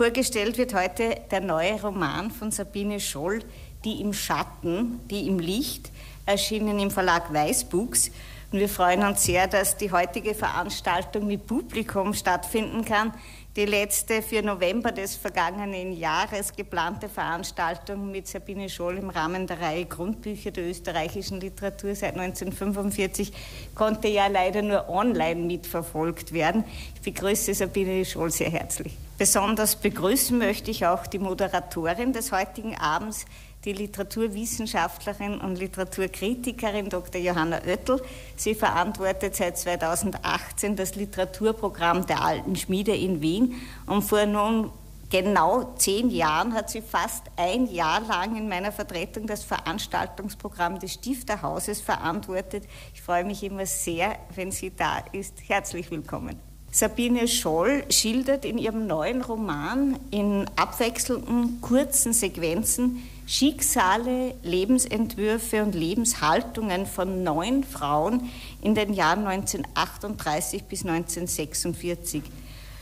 Vorgestellt wird heute der neue Roman von Sabine Scholl, Die im Schatten, die im Licht, erschienen im Verlag Weißbuchs. Und wir freuen uns sehr, dass die heutige Veranstaltung mit Publikum stattfinden kann. Die letzte für November des vergangenen Jahres geplante Veranstaltung mit Sabine Scholl im Rahmen der Reihe Grundbücher der österreichischen Literatur seit 1945 konnte ja leider nur online mitverfolgt werden. Ich begrüße Sabine Scholl sehr herzlich. Besonders begrüßen möchte ich auch die Moderatorin des heutigen Abends, die Literaturwissenschaftlerin und Literaturkritikerin Dr. Johanna Oettel. Sie verantwortet seit 2018 das Literaturprogramm der Alten Schmiede in Wien und vor nun genau zehn Jahren hat sie fast ein Jahr lang in meiner Vertretung das Veranstaltungsprogramm des Stifterhauses verantwortet. Ich freue mich immer sehr, wenn sie da ist. Herzlich willkommen. Sabine Scholl schildert in ihrem neuen Roman in abwechselnden kurzen Sequenzen Schicksale, Lebensentwürfe und Lebenshaltungen von neun Frauen in den Jahren 1938 bis 1946.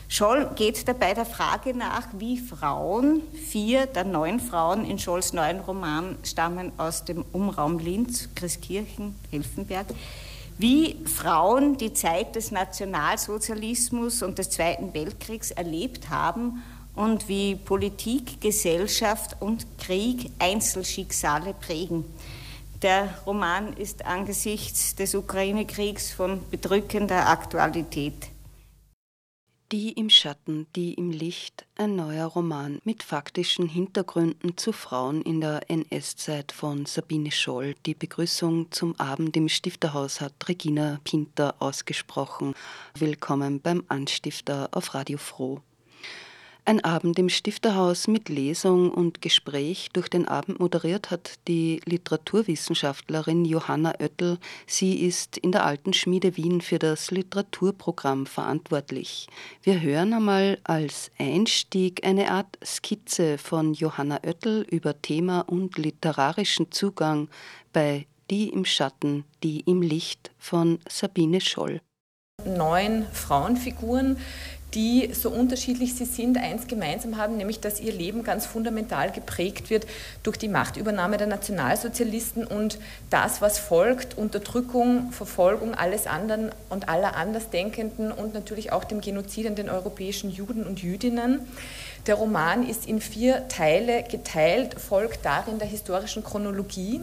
Scholl geht dabei der Frage nach, wie Frauen, vier der neun Frauen in Scholls neuen Roman stammen aus dem Umraum Linz, Christkirchen, Helfenberg, wie Frauen die Zeit des Nationalsozialismus und des Zweiten Weltkriegs erlebt haben und wie Politik, Gesellschaft und Krieg Einzelschicksale prägen. Der Roman ist angesichts des Ukraine-Kriegs von bedrückender Aktualität. Die im Schatten, die im Licht, ein neuer Roman mit faktischen Hintergründen zu Frauen in der NS-Zeit von Sabine Scholl. Die Begrüßung zum Abend im Stifterhaus hat Regina Pinter ausgesprochen. Willkommen beim Anstifter auf Radio Froh. Ein Abend im Stifterhaus mit Lesung und Gespräch. Durch den Abend moderiert hat die Literaturwissenschaftlerin Johanna Oettel. Sie ist in der Alten Schmiede Wien für das Literaturprogramm verantwortlich. Wir hören einmal als Einstieg eine Art Skizze von Johanna Oettel über Thema und literarischen Zugang bei Die im Schatten, die im Licht von Sabine Scholl. Neun Frauenfiguren, die, so unterschiedlich sie sind, eins gemeinsam haben, nämlich dass ihr Leben ganz fundamental geprägt wird durch die Machtübernahme der Nationalsozialisten und das, was folgt, Unterdrückung, Verfolgung alles anderen und aller Andersdenkenden und natürlich auch dem Genozid an den europäischen Juden und Jüdinnen. Der Roman ist in vier Teile geteilt, folgt darin der historischen Chronologie.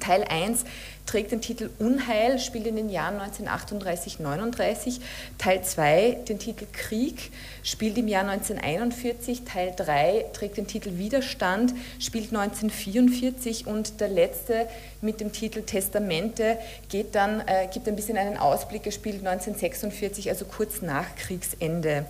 Teil 1 trägt den Titel Unheil, spielt in den Jahren 1938-39. Teil 2 den Titel Krieg, spielt im Jahr 1941. Teil 3 trägt den Titel Widerstand, spielt 1944. Und der letzte mit dem Titel Testamente geht dann, äh, gibt ein bisschen einen Ausblick, er spielt 1946, also kurz nach Kriegsende.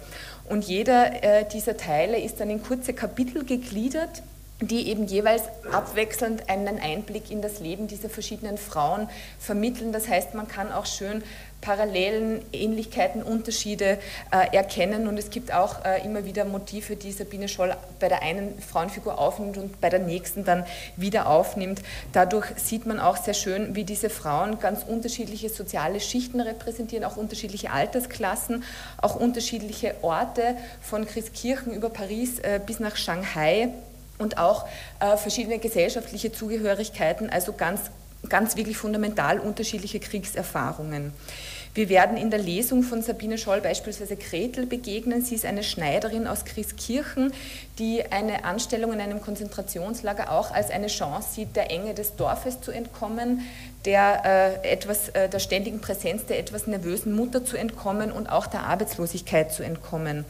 Und jeder äh, dieser Teile ist dann in kurze Kapitel gegliedert die eben jeweils abwechselnd einen Einblick in das Leben dieser verschiedenen Frauen vermitteln. Das heißt, man kann auch schön Parallelen, Ähnlichkeiten, Unterschiede äh, erkennen und es gibt auch äh, immer wieder Motive, die Sabine Scholl bei der einen Frauenfigur aufnimmt und bei der nächsten dann wieder aufnimmt. Dadurch sieht man auch sehr schön, wie diese Frauen ganz unterschiedliche soziale Schichten repräsentieren, auch unterschiedliche Altersklassen, auch unterschiedliche Orte von Christkirchen über Paris äh, bis nach Shanghai und auch äh, verschiedene gesellschaftliche Zugehörigkeiten, also ganz, ganz wirklich fundamental unterschiedliche Kriegserfahrungen. Wir werden in der Lesung von Sabine Scholl beispielsweise Gretel begegnen. Sie ist eine Schneiderin aus Christkirchen, die eine Anstellung in einem Konzentrationslager auch als eine Chance sieht, der Enge des Dorfes zu entkommen, der, äh, etwas, äh, der ständigen Präsenz der etwas nervösen Mutter zu entkommen und auch der Arbeitslosigkeit zu entkommen.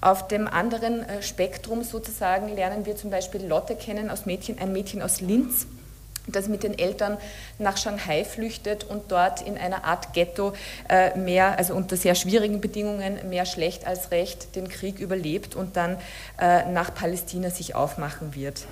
Auf dem anderen äh, Spektrum sozusagen lernen wir zum Beispiel Lotte kennen, aus Mädchen, ein Mädchen aus Linz, das mit den Eltern nach Shanghai flüchtet und dort in einer Art Ghetto äh, mehr, also unter sehr schwierigen Bedingungen, mehr schlecht als recht den Krieg überlebt und dann äh, nach Palästina sich aufmachen wird.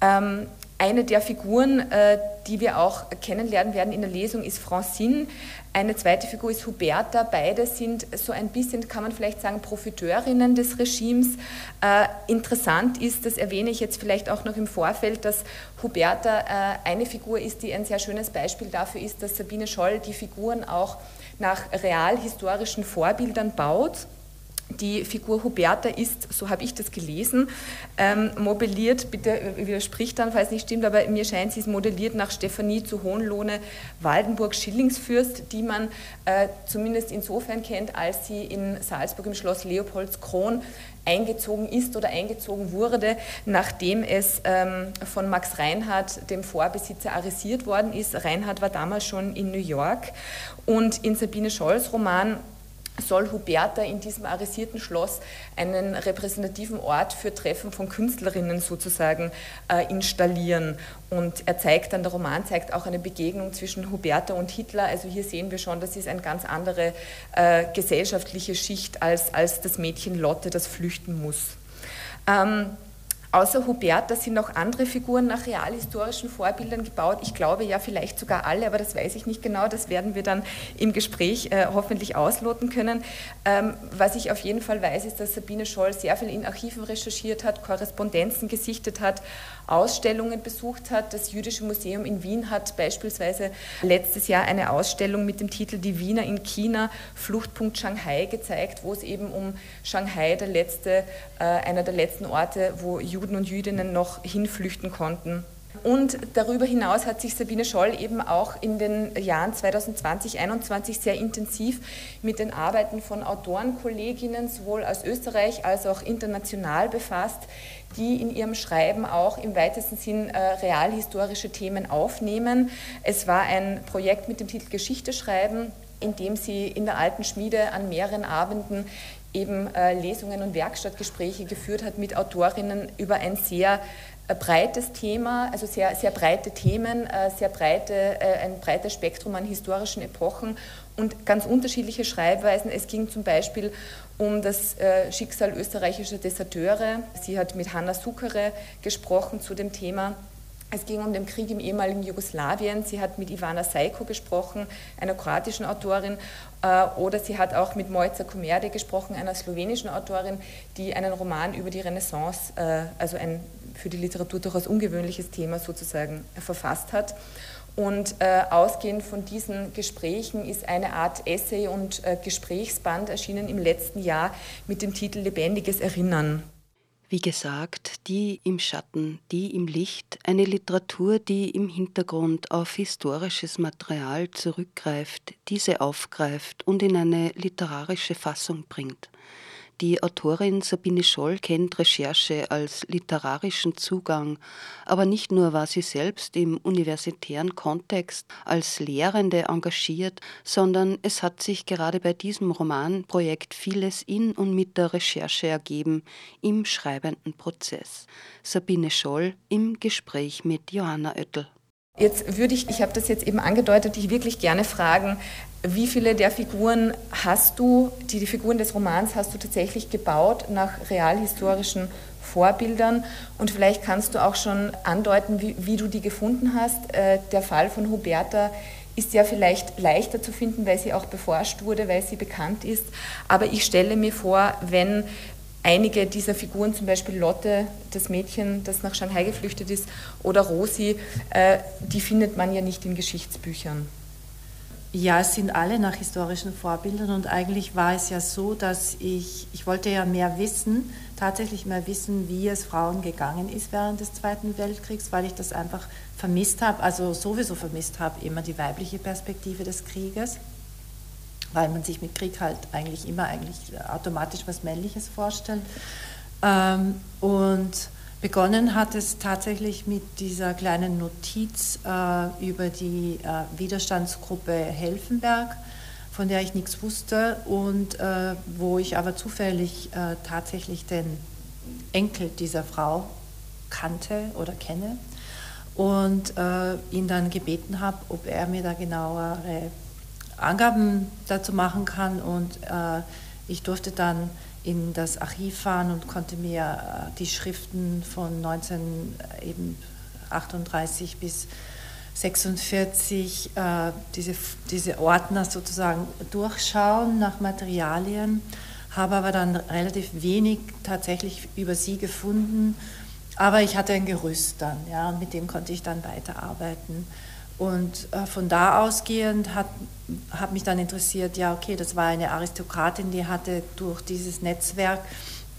Ähm, eine der Figuren, äh, die wir auch kennenlernen werden in der Lesung, ist Francine. Eine zweite Figur ist Huberta. Beide sind so ein bisschen, kann man vielleicht sagen, Profiteurinnen des Regimes. Äh, interessant ist, das erwähne ich jetzt vielleicht auch noch im Vorfeld, dass Huberta äh, eine Figur ist, die ein sehr schönes Beispiel dafür ist, dass Sabine Scholl die Figuren auch nach realhistorischen Vorbildern baut. Die Figur Huberta ist, so habe ich das gelesen, ähm, modelliert, bitte widerspricht dann, falls nicht stimmt, aber mir scheint, sie ist modelliert nach Stefanie zu Hohenlohne Waldenburg-Schillingsfürst, die man äh, zumindest insofern kennt, als sie in Salzburg im Schloss Leopoldskron eingezogen ist oder eingezogen wurde, nachdem es ähm, von Max Reinhardt, dem Vorbesitzer, arisiert worden ist. Reinhardt war damals schon in New York und in Sabine Scholls Roman soll Huberta in diesem arisierten Schloss einen repräsentativen Ort für Treffen von Künstlerinnen sozusagen äh, installieren. Und er zeigt dann, der Roman zeigt auch eine Begegnung zwischen Huberta und Hitler. Also hier sehen wir schon, das ist eine ganz andere äh, gesellschaftliche Schicht als, als das Mädchen Lotte, das flüchten muss. Ähm, Außer Huberta sind noch andere Figuren nach realhistorischen Vorbildern gebaut. Ich glaube ja vielleicht sogar alle, aber das weiß ich nicht genau. Das werden wir dann im Gespräch äh, hoffentlich ausloten können. Ähm, was ich auf jeden Fall weiß, ist, dass Sabine Scholl sehr viel in Archiven recherchiert hat, Korrespondenzen gesichtet hat, Ausstellungen besucht hat. Das Jüdische Museum in Wien hat beispielsweise letztes Jahr eine Ausstellung mit dem Titel Die Wiener in China, Fluchtpunkt Shanghai gezeigt, wo es eben um Shanghai, der letzte, äh, einer der letzten Orte, wo Juden und Jüdinnen noch hinflüchten konnten. Und darüber hinaus hat sich Sabine Scholl eben auch in den Jahren 2020, 2021 sehr intensiv mit den Arbeiten von Autorenkolleginnen sowohl aus Österreich als auch international befasst, die in ihrem Schreiben auch im weitesten Sinn äh, realhistorische Themen aufnehmen. Es war ein Projekt mit dem Titel Geschichte schreiben, in dem sie in der alten Schmiede an mehreren Abenden eben äh, Lesungen und Werkstattgespräche geführt hat mit Autorinnen über ein sehr äh, breites Thema, also sehr, sehr breite Themen, äh, sehr breite, ein breites Spektrum an historischen Epochen und ganz unterschiedliche Schreibweisen. Es ging zum Beispiel um das Schicksal österreichischer Deserteure. Sie hat mit Hanna Sukere gesprochen zu dem Thema. Es ging um den Krieg im ehemaligen Jugoslawien. Sie hat mit Ivana Seiko gesprochen, einer kroatischen Autorin. Äh, oder sie hat auch mit Mojca Komerde gesprochen, einer slowenischen Autorin, die einen Roman über die Renaissance, äh, also ein für die Literatur durchaus ungewöhnliches Thema sozusagen verfasst hat. Und äh, ausgehend von diesen Gesprächen ist eine Art Essay und äh, Gesprächsband erschienen im letzten Jahr mit dem Titel Lebendiges Erinnern. Wie gesagt, die im Schatten, die im Licht, eine Literatur, die im Hintergrund auf historisches Material zurückgreift, diese aufgreift und in eine literarische Fassung bringt. Die Autorin Sabine Scholl kennt Recherche als literarischen Zugang, aber nicht nur war sie selbst im universitären Kontext als Lehrende engagiert, sondern es hat sich gerade bei diesem Romanprojekt vieles in und mit der Recherche ergeben im schreibenden Prozess. Sabine Scholl im Gespräch mit Johanna Oettel. Jetzt würde ich, ich habe das jetzt eben angedeutet, dich wirklich gerne fragen, wie viele der Figuren hast du, die, die Figuren des Romans hast du tatsächlich gebaut nach realhistorischen Vorbildern? Und vielleicht kannst du auch schon andeuten, wie, wie du die gefunden hast. Äh, der Fall von Huberta ist ja vielleicht leichter zu finden, weil sie auch beforscht wurde, weil sie bekannt ist. Aber ich stelle mir vor, wenn einige dieser Figuren, zum Beispiel Lotte, das Mädchen, das nach Shanghai geflüchtet ist, oder Rosi, äh, die findet man ja nicht in Geschichtsbüchern. Ja, es sind alle nach historischen Vorbildern und eigentlich war es ja so, dass ich, ich wollte ja mehr wissen, tatsächlich mehr wissen, wie es Frauen gegangen ist während des Zweiten Weltkriegs, weil ich das einfach vermisst habe, also sowieso vermisst habe, immer die weibliche Perspektive des Krieges weil man sich mit Krieg halt eigentlich immer eigentlich automatisch was Männliches vorstellt. Ähm, und begonnen hat es tatsächlich mit dieser kleinen Notiz äh, über die äh, Widerstandsgruppe Helfenberg, von der ich nichts wusste und äh, wo ich aber zufällig äh, tatsächlich den Enkel dieser Frau kannte oder kenne. und äh, ihn dann gebeten habe, ob er mir da genauere Angaben dazu machen kann und äh, ich durfte dann in das Archiv fahren und konnte mir äh, die Schriften von 1938 bis 46 äh, diese, diese Ordner sozusagen durchschauen nach Materialien, habe aber dann relativ wenig tatsächlich über sie gefunden. Aber ich hatte ein Gerüst dann, ja, und mit dem konnte ich dann weiterarbeiten. Und äh, von da ausgehend hat, hat mich dann interessiert, ja, okay, das war eine Aristokratin, die hatte durch dieses Netzwerk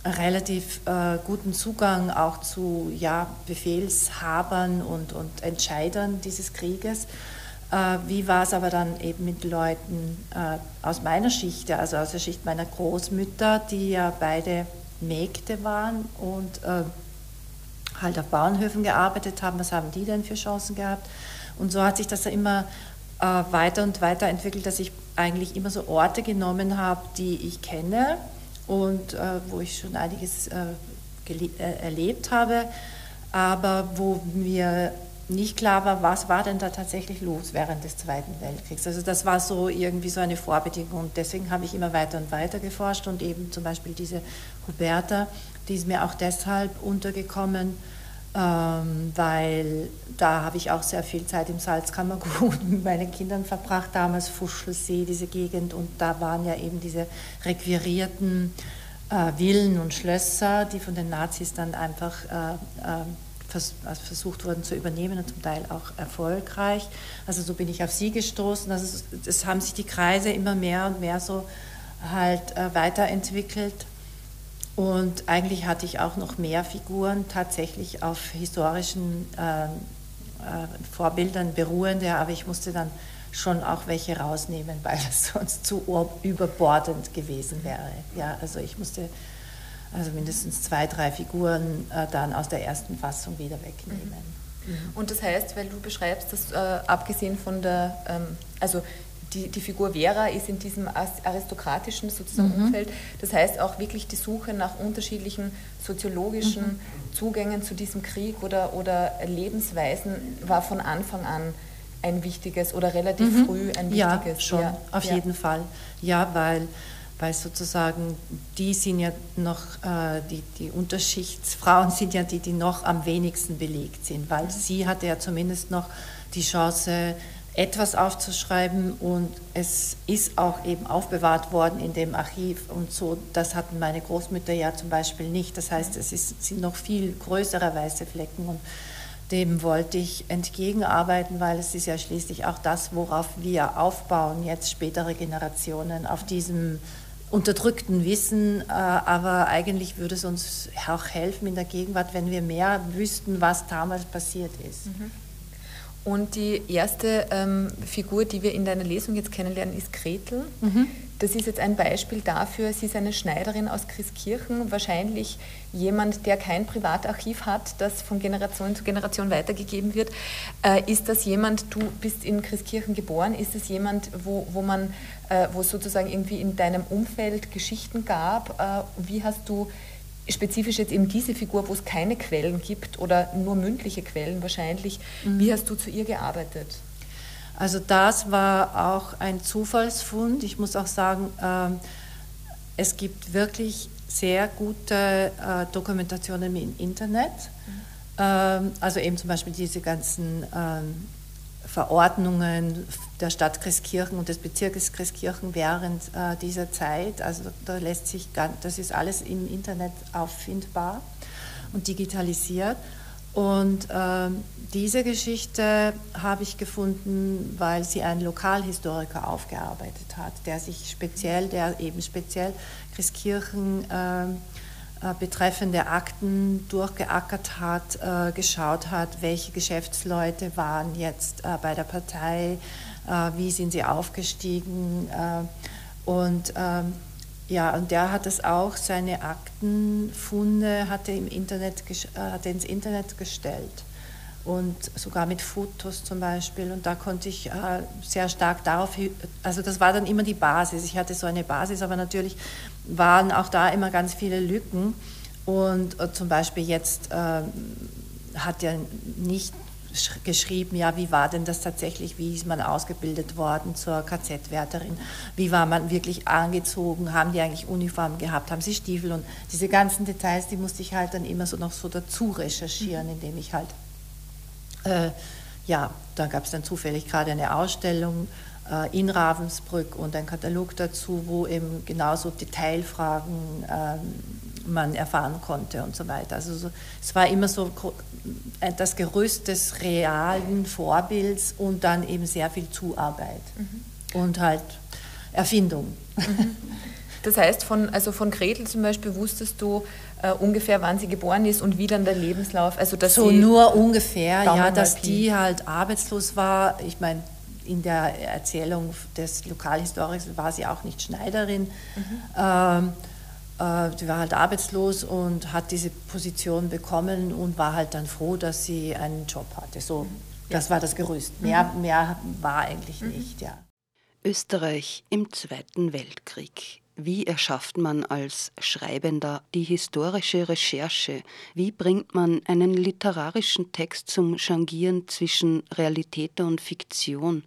relativ äh, guten Zugang auch zu ja, Befehlshabern und, und Entscheidern dieses Krieges. Äh, wie war es aber dann eben mit Leuten äh, aus meiner Schicht, also aus der Schicht meiner Großmütter, die ja beide Mägde waren und äh, halt auf Bauernhöfen gearbeitet haben? Was haben die denn für Chancen gehabt? Und so hat sich das ja immer äh, weiter und weiter entwickelt, dass ich eigentlich immer so Orte genommen habe, die ich kenne und äh, wo ich schon einiges äh, erlebt habe, aber wo mir nicht klar war, was war denn da tatsächlich los während des Zweiten Weltkriegs. Also das war so irgendwie so eine Vorbedingung und deswegen habe ich immer weiter und weiter geforscht und eben zum Beispiel diese Huberta, die ist mir auch deshalb untergekommen, ähm, weil da habe ich auch sehr viel Zeit im Salzkammergut mit meinen Kindern verbracht, damals Fuschelsee, diese Gegend, und da waren ja eben diese requirierten äh, Villen und Schlösser, die von den Nazis dann einfach äh, äh, vers also versucht wurden zu übernehmen und zum Teil auch erfolgreich. Also so bin ich auf sie gestoßen. Also es haben sich die Kreise immer mehr und mehr so halt äh, weiterentwickelt. Und eigentlich hatte ich auch noch mehr Figuren tatsächlich auf historischen äh, äh, Vorbildern beruhende, aber ich musste dann schon auch welche rausnehmen, weil es sonst zu überbordend gewesen wäre. Ja, also ich musste also mindestens zwei, drei Figuren äh, dann aus der ersten Fassung wieder wegnehmen. Mhm. Und das heißt, weil du beschreibst, dass äh, abgesehen von der, ähm, also die, die Figur Vera ist in diesem aristokratischen sozusagen mhm. Umfeld. Das heißt auch wirklich die Suche nach unterschiedlichen soziologischen mhm. Zugängen zu diesem Krieg oder, oder Lebensweisen war von Anfang an ein wichtiges oder relativ mhm. früh ein wichtiges. Ja, schon, ja. auf ja. jeden Fall. Ja, weil, weil sozusagen die sind ja noch, äh, die, die Unterschichtsfrauen sind ja die, die noch am wenigsten belegt sind, weil mhm. sie hatte ja zumindest noch die Chance, etwas aufzuschreiben und es ist auch eben aufbewahrt worden in dem Archiv und so. Das hatten meine Großmütter ja zum Beispiel nicht. Das heißt, es ist, sind noch viel größere weiße Flecken und dem wollte ich entgegenarbeiten, weil es ist ja schließlich auch das, worauf wir aufbauen, jetzt spätere Generationen, auf diesem unterdrückten Wissen, äh, aber eigentlich würde es uns auch helfen in der Gegenwart, wenn wir mehr wüssten, was damals passiert ist. Mhm. Und die erste ähm, Figur, die wir in deiner Lesung jetzt kennenlernen, ist Gretel. Mhm. Das ist jetzt ein Beispiel dafür, sie ist eine Schneiderin aus Christkirchen, wahrscheinlich jemand, der kein Privatarchiv hat, das von Generation zu Generation weitergegeben wird. Äh, ist das jemand, du bist in Christkirchen geboren, ist es jemand, wo, wo man, äh, wo es sozusagen irgendwie in deinem Umfeld Geschichten gab? Äh, wie hast du spezifisch jetzt eben diese Figur, wo es keine Quellen gibt oder nur mündliche Quellen wahrscheinlich, mhm. wie hast du zu ihr gearbeitet? Also das war auch ein Zufallsfund. Ich muss auch sagen, ähm, es gibt wirklich sehr gute äh, Dokumentationen im Internet. Mhm. Ähm, also eben zum Beispiel diese ganzen ähm, Verordnungen der Stadt Christkirchen und des Bezirkes Christkirchen während äh, dieser Zeit. Also da lässt sich, das ist alles im Internet auffindbar und digitalisiert. Und äh, diese Geschichte habe ich gefunden, weil sie ein Lokalhistoriker aufgearbeitet hat, der sich speziell, der eben speziell Christkirchen äh, betreffende Akten durchgeackert hat, äh, geschaut hat, welche Geschäftsleute waren jetzt äh, bei der Partei, wie sind sie aufgestiegen. Und ähm, ja, und der hat es auch, seine Aktenfunde hatte, im Internet, hatte ins Internet gestellt und sogar mit Fotos zum Beispiel. Und da konnte ich sehr stark darauf, also das war dann immer die Basis. Ich hatte so eine Basis, aber natürlich waren auch da immer ganz viele Lücken. Und äh, zum Beispiel jetzt äh, hat ja nicht geschrieben, ja, wie war denn das tatsächlich, wie ist man ausgebildet worden zur KZ-Wärterin, wie war man wirklich angezogen, haben die eigentlich Uniform gehabt, haben sie Stiefel? Und diese ganzen Details, die musste ich halt dann immer so noch so dazu recherchieren, indem ich halt, äh, ja, da gab es dann zufällig gerade eine Ausstellung in Ravensbrück und ein Katalog dazu, wo eben genauso Detailfragen ähm, man erfahren konnte und so weiter. Also so, es war immer so das Gerüst des realen Vorbilds und dann eben sehr viel Zuarbeit mhm. und halt Erfindung. Mhm. Das heißt, von, also von Gretel zum Beispiel wusstest du äh, ungefähr, wann sie geboren ist und wie dann der Lebenslauf, also dass so nur ungefähr, ja, dass die halt arbeitslos war. Ich meine, in der Erzählung des Lokalhistorikers war sie auch nicht Schneiderin. Mhm. Ähm, äh, sie war halt arbeitslos und hat diese Position bekommen und war halt dann froh, dass sie einen Job hatte. So, mhm. das war das Gerüst. Mehr, mhm. mehr war eigentlich mhm. nicht, ja. Österreich im Zweiten Weltkrieg. Wie erschafft man als Schreibender die historische Recherche? Wie bringt man einen literarischen Text zum Changieren zwischen Realität und Fiktion?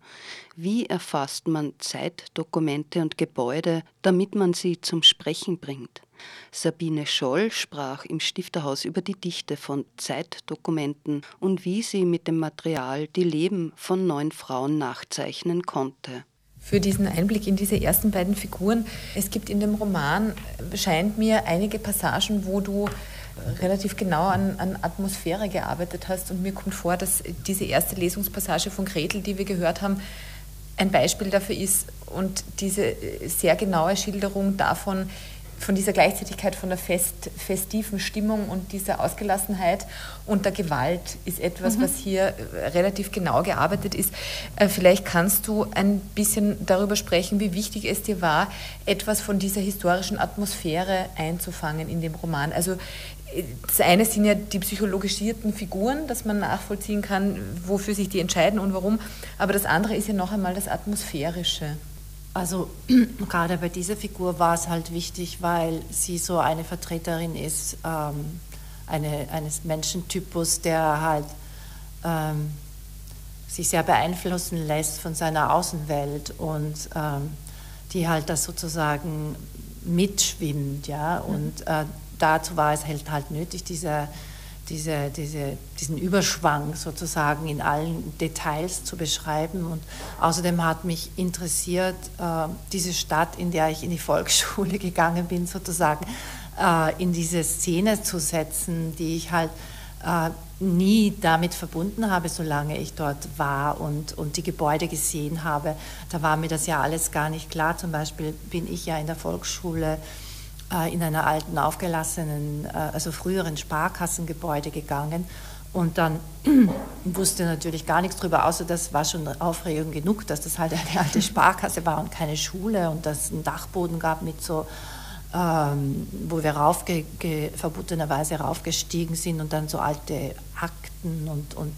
Wie erfasst man Zeitdokumente und Gebäude, damit man sie zum Sprechen bringt? Sabine Scholl sprach im Stifterhaus über die Dichte von Zeitdokumenten und wie sie mit dem Material die Leben von neun Frauen nachzeichnen konnte für diesen Einblick in diese ersten beiden Figuren. Es gibt in dem Roman, scheint mir, einige Passagen, wo du relativ genau an, an, Atmosphäre gearbeitet hast. Und mir kommt vor, dass diese erste Lesungspassage von Gretel, die wir gehört haben, ein Beispiel dafür ist und diese sehr genaue Schilderung davon, von dieser Gleichzeitigkeit von der fest, festiven Stimmung und dieser Ausgelassenheit und der Gewalt ist etwas, mhm. was hier äh, relativ genau gearbeitet ist. Äh, vielleicht kannst du ein bisschen darüber sprechen, wie wichtig es dir war, etwas von dieser historischen Atmosphäre einzufangen in dem Roman. Also äh, das eine sind ja die psychologisierten Figuren, dass man nachvollziehen kann, wofür sich die entscheiden und warum. Aber das andere ist ja noch einmal das Atmosphärische. Also gerade bei dieser Figur war es halt wichtig, weil sie so eine Vertreterin ist ähm, eine, eines Menschentypus, der halt ähm, sich sehr beeinflussen lässt von seiner Außenwelt und ähm, die halt das sozusagen mitschwimmt, ja. Mhm. Und äh, dazu war es halt, halt nötig, dieser diese, diese, diesen Überschwang sozusagen in allen Details zu beschreiben. Und außerdem hat mich interessiert, äh, diese Stadt, in der ich in die Volksschule gegangen bin, sozusagen äh, in diese Szene zu setzen, die ich halt äh, nie damit verbunden habe, solange ich dort war und, und die Gebäude gesehen habe. Da war mir das ja alles gar nicht klar. Zum Beispiel bin ich ja in der Volksschule in einer alten, aufgelassenen, äh, also früheren Sparkassengebäude gegangen und dann wusste natürlich gar nichts darüber, außer das war schon Aufregung genug, dass das halt eine alte Sparkasse war und keine Schule und dass es einen Dachboden gab mit so, ähm, wo wir raufge verbotenerweise raufgestiegen sind und dann so alte Akten und, und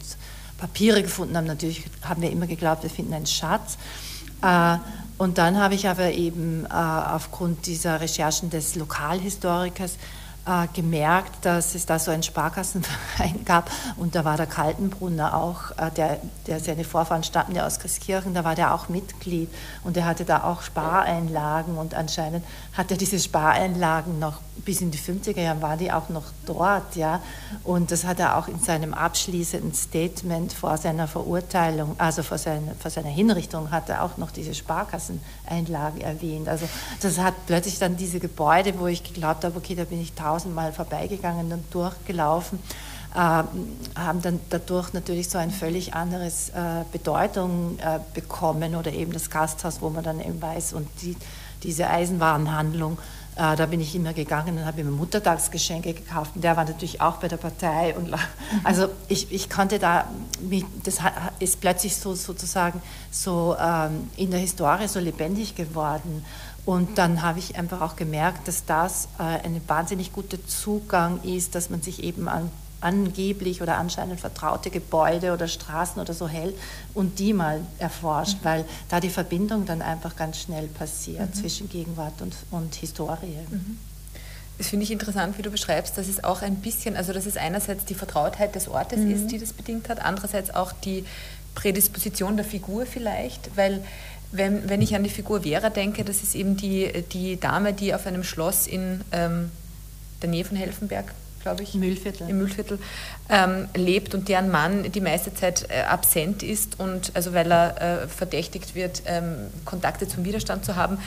Papiere gefunden haben. Natürlich haben wir immer geglaubt, wir finden einen Schatz. Äh, und dann habe ich aber eben äh, aufgrund dieser Recherchen des Lokalhistorikers äh, gemerkt, dass es da so einen Sparkassenverein gab. Und da war der Kaltenbrunner auch, äh, der, der seine Vorfahren stammten ja aus Christkirchen, da war der auch Mitglied. Und er hatte da auch Spareinlagen und anscheinend hat er diese Spareinlagen noch bis in die 50er Jahre waren die auch noch dort, ja. Und das hat er auch in seinem abschließenden Statement vor seiner Verurteilung, also vor seiner, vor seiner Hinrichtung hat er auch noch diese Sparkasseneinlagen erwähnt. Also das hat plötzlich dann diese Gebäude, wo ich geglaubt habe, okay, da bin ich tausend tausendmal vorbeigegangen und durchgelaufen, äh, haben dann dadurch natürlich so ein völlig anderes äh, Bedeutung äh, bekommen oder eben das Gasthaus, wo man dann eben weiß und die, diese Eisenwarenhandlung. Äh, da bin ich immer gegangen und habe mir Muttertagsgeschenke gekauft. Und der war natürlich auch bei der Partei. Und, also ich, ich konnte da, das ist plötzlich so sozusagen so ähm, in der Historie so lebendig geworden. Und dann habe ich einfach auch gemerkt, dass das äh, ein wahnsinnig guter Zugang ist, dass man sich eben an angeblich oder anscheinend vertraute Gebäude oder Straßen oder so hält und die mal erforscht, mhm. weil da die Verbindung dann einfach ganz schnell passiert mhm. zwischen Gegenwart und, und Historie. Mhm. Das finde ich interessant, wie du beschreibst, dass es auch ein bisschen, also dass es einerseits die Vertrautheit des Ortes mhm. ist, die das bedingt hat, andererseits auch die Prädisposition der Figur vielleicht, weil wenn, wenn ich an die Figur Vera denke, das ist eben die, die Dame, die auf einem Schloss in ähm, der Nähe von Helfenberg, glaube ich, Mühlviertel. im Mühlviertel ähm, lebt und deren Mann die meiste Zeit äh, absent ist und also weil er äh, verdächtigt wird, ähm, Kontakte zum Widerstand zu haben.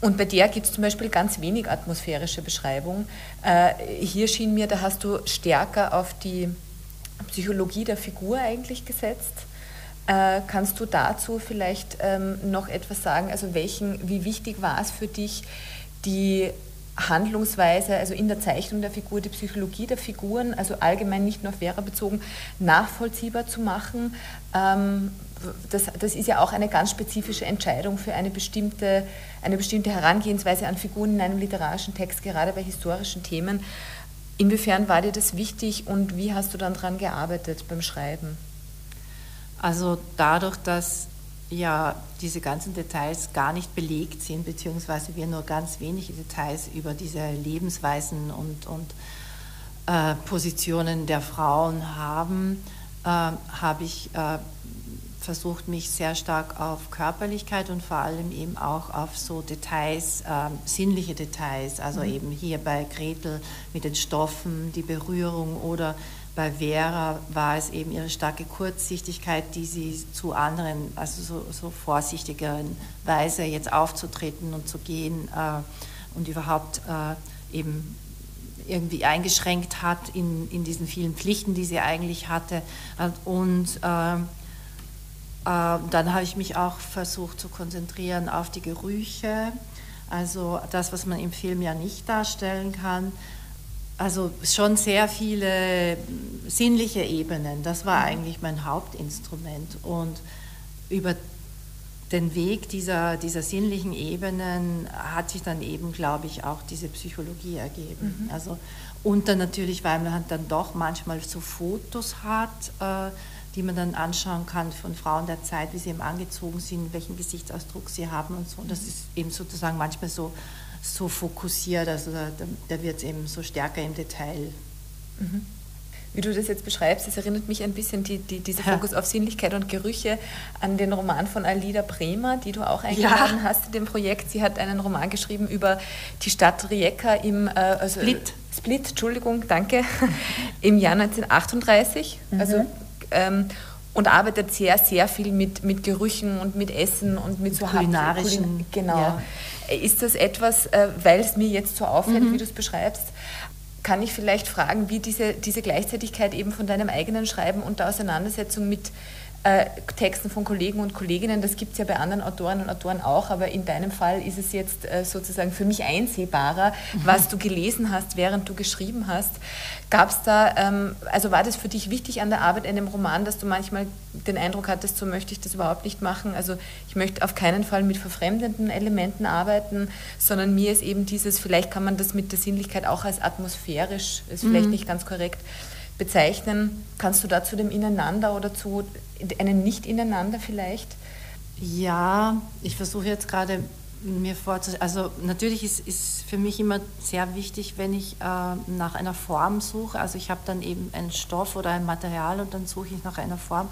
Und bei der gibt es zum Beispiel ganz wenig atmosphärische Beschreibung. Äh, hier schien mir, da hast du stärker auf die Psychologie der Figur eigentlich gesetzt. Äh, kannst du dazu vielleicht ähm, noch etwas sagen? Also welchen, wie wichtig war es für dich, die Handlungsweise, also in der Zeichnung der Figur, die Psychologie der Figuren, also allgemein nicht nur auf Vera bezogen, nachvollziehbar zu machen? Ähm, das, das, ist ja auch eine ganz spezifische Entscheidung für eine bestimmte, eine bestimmte Herangehensweise an Figuren in einem literarischen Text, gerade bei historischen Themen. Inwiefern war dir das wichtig und wie hast du dann daran gearbeitet beim Schreiben? Also dadurch, dass ja diese ganzen Details gar nicht belegt sind, beziehungsweise wir nur ganz wenige Details über diese Lebensweisen und, und äh, Positionen der Frauen haben, äh, habe ich äh, versucht, mich sehr stark auf Körperlichkeit und vor allem eben auch auf so Details, äh, sinnliche Details, also mhm. eben hier bei Gretel mit den Stoffen, die Berührung oder bei Vera war es eben ihre starke Kurzsichtigkeit, die sie zu anderen, also so, so vorsichtigeren Weise jetzt aufzutreten und zu gehen äh, und überhaupt äh, eben irgendwie eingeschränkt hat in, in diesen vielen Pflichten, die sie eigentlich hatte. Und äh, äh, dann habe ich mich auch versucht zu konzentrieren auf die Gerüche, also das, was man im Film ja nicht darstellen kann. Also schon sehr viele sinnliche Ebenen, das war eigentlich mein Hauptinstrument. Und über den Weg dieser, dieser sinnlichen Ebenen hat sich dann eben, glaube ich, auch diese Psychologie ergeben. Mhm. Also, und dann natürlich, weil man dann doch manchmal so Fotos hat, äh, die man dann anschauen kann von Frauen der Zeit, wie sie eben angezogen sind, welchen Gesichtsausdruck sie haben und so. Und das ist eben sozusagen manchmal so, so fokussiert, also da, da wird es eben so stärker im Detail. Mhm. Wie du das jetzt beschreibst, das erinnert mich ein bisschen, die, die, dieser Fokus auf Sinnlichkeit und Gerüche, an den Roman von Alida Bremer, die du auch eingeladen ja. hast in dem Projekt. Sie hat einen Roman geschrieben über die Stadt Rijeka im äh, also Split. Split, Entschuldigung, danke, im Jahr 1938. Mhm. Also ähm, und arbeitet sehr, sehr viel mit, mit Gerüchen und mit Essen und mit so kulinarischen. Kulin genau. Ja. Ist das etwas, äh, weil es mir jetzt so auffällt, mhm. wie du es beschreibst, kann ich vielleicht fragen, wie diese, diese Gleichzeitigkeit eben von deinem eigenen Schreiben und der Auseinandersetzung mit äh, Texten von Kollegen und Kolleginnen, das gibt es ja bei anderen Autoren und Autoren auch, aber in deinem Fall ist es jetzt äh, sozusagen für mich einsehbarer, mhm. was du gelesen hast, während du geschrieben hast. Gab es da, ähm, also war das für dich wichtig an der Arbeit in dem Roman, dass du manchmal den Eindruck hattest, so möchte ich das überhaupt nicht machen? Also ich möchte auf keinen Fall mit verfremdenden Elementen arbeiten, sondern mir ist eben dieses, vielleicht kann man das mit der Sinnlichkeit auch als atmosphärisch, ist vielleicht mhm. nicht ganz korrekt, bezeichnen. Kannst du da zu dem Ineinander oder zu einem Nicht-Ineinander vielleicht? Ja, ich versuche jetzt gerade mir vorzustellen, also natürlich ist, ist für mich immer sehr wichtig, wenn ich äh, nach einer Form suche, also ich habe dann eben einen Stoff oder ein Material und dann suche ich nach einer Form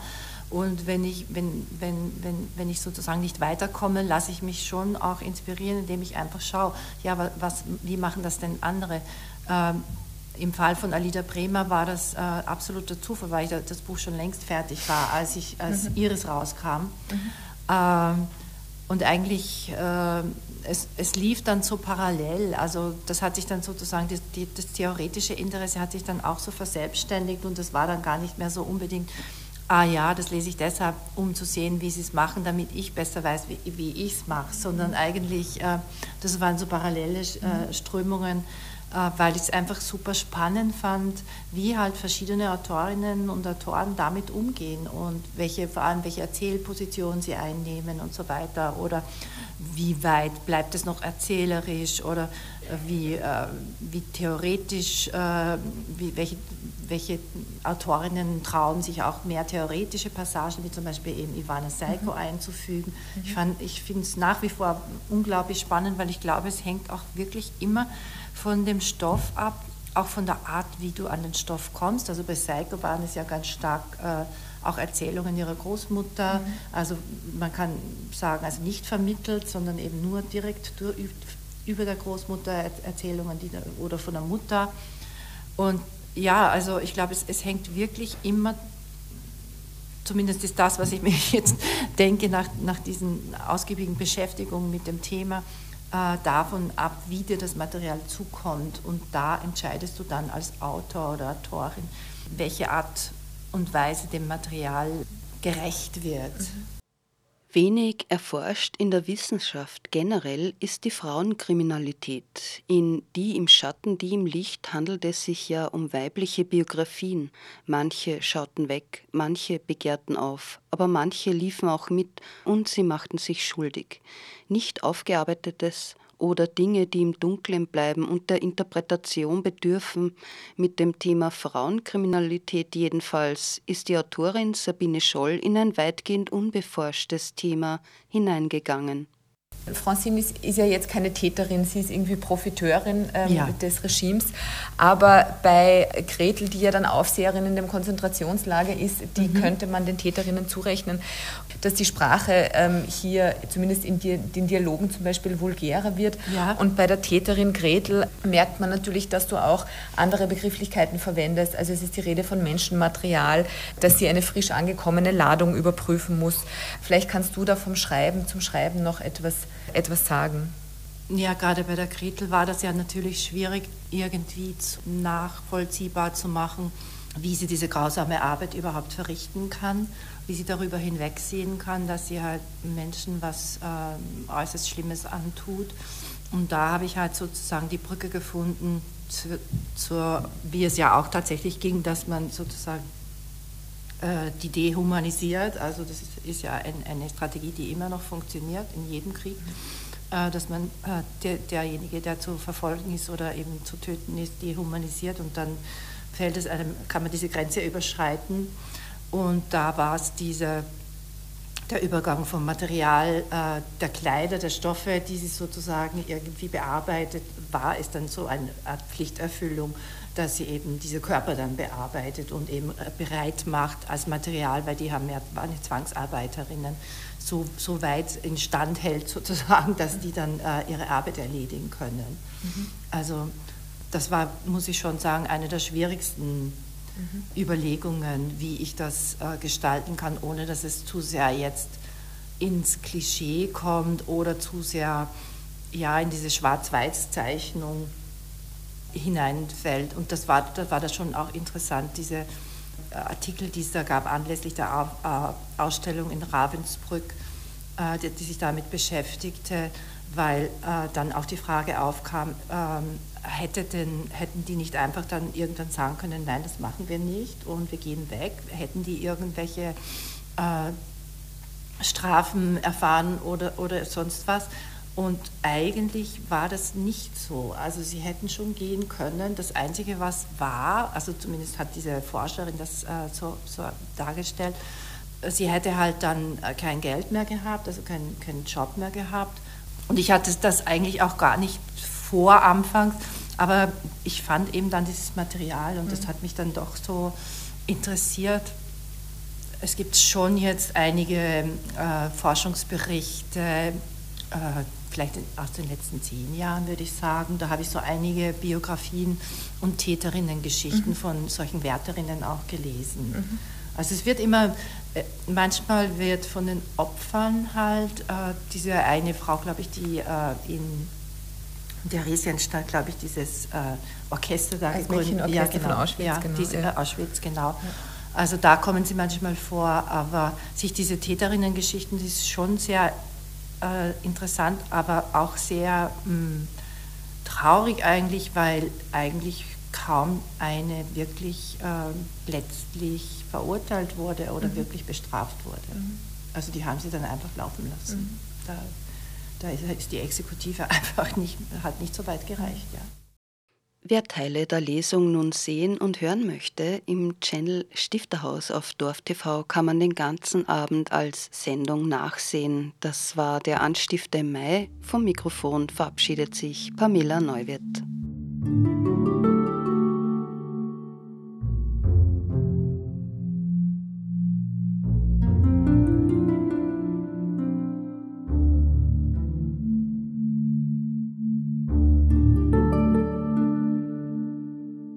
und wenn ich, wenn, wenn, wenn, wenn ich sozusagen nicht weiterkomme, lasse ich mich schon auch inspirieren, indem ich einfach schaue, ja, was, wie machen das denn andere? Ähm, im Fall von Alida Bremer war das äh, absoluter Zufall, weil ich das Buch schon längst fertig war, als, ich, als mhm. Iris rauskam. Mhm. Ähm, und eigentlich, äh, es, es, lief dann so parallel, also das hat sich dann sozusagen, die, die, das theoretische Interesse hat sich dann auch so verselbstständigt und das war dann gar nicht mehr so unbedingt, ah ja, das lese ich deshalb, um zu sehen, wie sie es machen, damit ich besser weiß, wie, wie ich es mache, sondern eigentlich, äh, das waren so parallele äh, mhm. Strömungen, weil ich es einfach super spannend fand, wie halt verschiedene Autorinnen und Autoren damit umgehen und welche, vor allem welche Erzählposition sie einnehmen und so weiter oder wie weit bleibt es noch erzählerisch oder wie, äh, wie theoretisch, äh, wie, welche, welche Autorinnen trauen sich auch mehr theoretische Passagen, wie zum Beispiel eben Ivana Seiko mhm. einzufügen. Mhm. Ich, ich finde es nach wie vor unglaublich spannend, weil ich glaube, es hängt auch wirklich immer von dem Stoff ab, auch von der Art, wie du an den Stoff kommst. Also bei Seiko waren es ja ganz stark äh, auch Erzählungen ihrer Großmutter. Mhm. Also man kann sagen, also nicht vermittelt, sondern eben nur direkt durch, über der Großmutter Erzählungen die, oder von der Mutter. Und ja, also ich glaube, es, es hängt wirklich immer, zumindest ist das, was ich mir jetzt denke, nach, nach diesen ausgiebigen Beschäftigungen mit dem Thema, davon ab, wie dir das Material zukommt. Und da entscheidest du dann als Autor oder Autorin, welche Art und Weise dem Material gerecht wird. Mhm. Wenig erforscht in der Wissenschaft generell ist die Frauenkriminalität. In Die im Schatten, die im Licht handelt es sich ja um weibliche Biografien. Manche schauten weg, manche begehrten auf, aber manche liefen auch mit und sie machten sich schuldig. Nicht aufgearbeitetes, oder Dinge, die im Dunkeln bleiben und der Interpretation bedürfen. Mit dem Thema Frauenkriminalität jedenfalls ist die Autorin Sabine Scholl in ein weitgehend unbeforschtes Thema hineingegangen. Francine ist, ist, ja jetzt keine Täterin, sie ist irgendwie Profiteurin ähm, ja. des Regimes. Aber bei Gretel, die ja dann Aufseherin in dem Konzentrationslager ist, die mhm. könnte man den Täterinnen zurechnen, dass die Sprache ähm, hier zumindest in den Dialogen zum Beispiel vulgärer wird. Ja. Und bei der Täterin Gretel merkt man natürlich, dass du auch andere Begrifflichkeiten verwendest. Also es ist die Rede von Menschenmaterial, dass sie eine frisch angekommene Ladung überprüfen muss. Vielleicht kannst du da vom Schreiben zum Schreiben noch etwas etwas sagen? Ja, gerade bei der Gretel war das ja natürlich schwierig, irgendwie nachvollziehbar zu machen, wie sie diese grausame Arbeit überhaupt verrichten kann, wie sie darüber hinwegsehen kann, dass sie halt Menschen was äh, äußerst Schlimmes antut. Und da habe ich halt sozusagen die Brücke gefunden, zu, zur, wie es ja auch tatsächlich ging, dass man sozusagen äh, die dehumanisiert. Also das ist, ist ja ein, eine Strategie, die immer noch funktioniert in jedem Krieg, äh, dass man äh, der, derjenige, der zu verfolgen ist oder eben zu töten ist, dehumanisiert und dann fällt es einem, kann man diese Grenze überschreiten. Und da war es diese, der Übergang vom Material der Kleider, der Stoffe, die sie sozusagen irgendwie bearbeitet, war es dann so eine Art Pflichterfüllung dass sie eben diese Körper dann bearbeitet und eben äh, bereit macht als Material, weil die haben ja, waren ja Zwangsarbeiterinnen, so, so weit instand hält sozusagen, dass die dann äh, ihre Arbeit erledigen können. Mhm. Also das war, muss ich schon sagen, eine der schwierigsten mhm. Überlegungen, wie ich das äh, gestalten kann, ohne dass es zu sehr jetzt ins Klischee kommt oder zu sehr ja, in diese Schwarz-Weiß-Zeichnung hineinfällt. Und das war, da war das schon auch interessant, diese äh, Artikel, die es da gab anlässlich der äh, Ausstellung in Ravensbrück, äh, die, die sich damit beschäftigte, weil dann auch die Frage aufkam, ähm, hätte denn, hätten die nicht einfach dann irgendwann sagen können, nein, das machen wir nicht und wir gehen weg? Hätten die irgendwelche Strafen erfahren oder, oder sonst was? Und eigentlich war das nicht so. Also sie hätten schon gehen können. Das Einzige, was war, also zumindest hat diese Forscherin das äh, so, so, dargestellt, sie hätte halt dann äh, kein Geld mehr gehabt, also keinen kein Job mehr gehabt. Und ich hatte das eigentlich auch gar nicht vor anfangs, aber ich fand eben dann dieses Material und mhm. das hat mich dann doch so interessiert. Es gibt schon jetzt einige äh, Forschungsberichte, äh, vielleicht aus den letzten zehn Jahren, würde ich sagen. Da habe ich so einige Biografien und Täterinnen-Geschichten mhm. von solchen Wärterinnen auch gelesen. Mhm. Also es wird immer, äh, manchmal wird von den Opfern halt, äh, diese eine Frau, glaube ich, die äh, in Theresienstadt, glaube ich, dieses äh, Orchester da gegründet hat. Ja, genau, von Auschwitz, ja, genau. Diese, ja. Auschwitz, genau. Ja. Also da kommen sie manchmal vor, aber sich diese Täterinnen-Geschichten, das ist schon sehr äh, interessant, aber auch sehr mh, hm, traurig eigentlich, weil eigentlich kaum eine wirklich äh, letztlich verurteilt wurde oder mhm. wirklich bestraft wurde. Mhm. Also die haben sie dann einfach laufen lassen. Mhm. Da, da ist die Exekutive einfach nicht, hat nicht so weit gereicht. Ja. Wer Teile der Lesung nun sehen und hören möchte, im Channel Stifterhaus auf DorfTV kann man den ganzen Abend als Sendung nachsehen. Das war der Anstifter im Mai. Vom Mikrofon verabschiedet sich Pamela Neuwirth.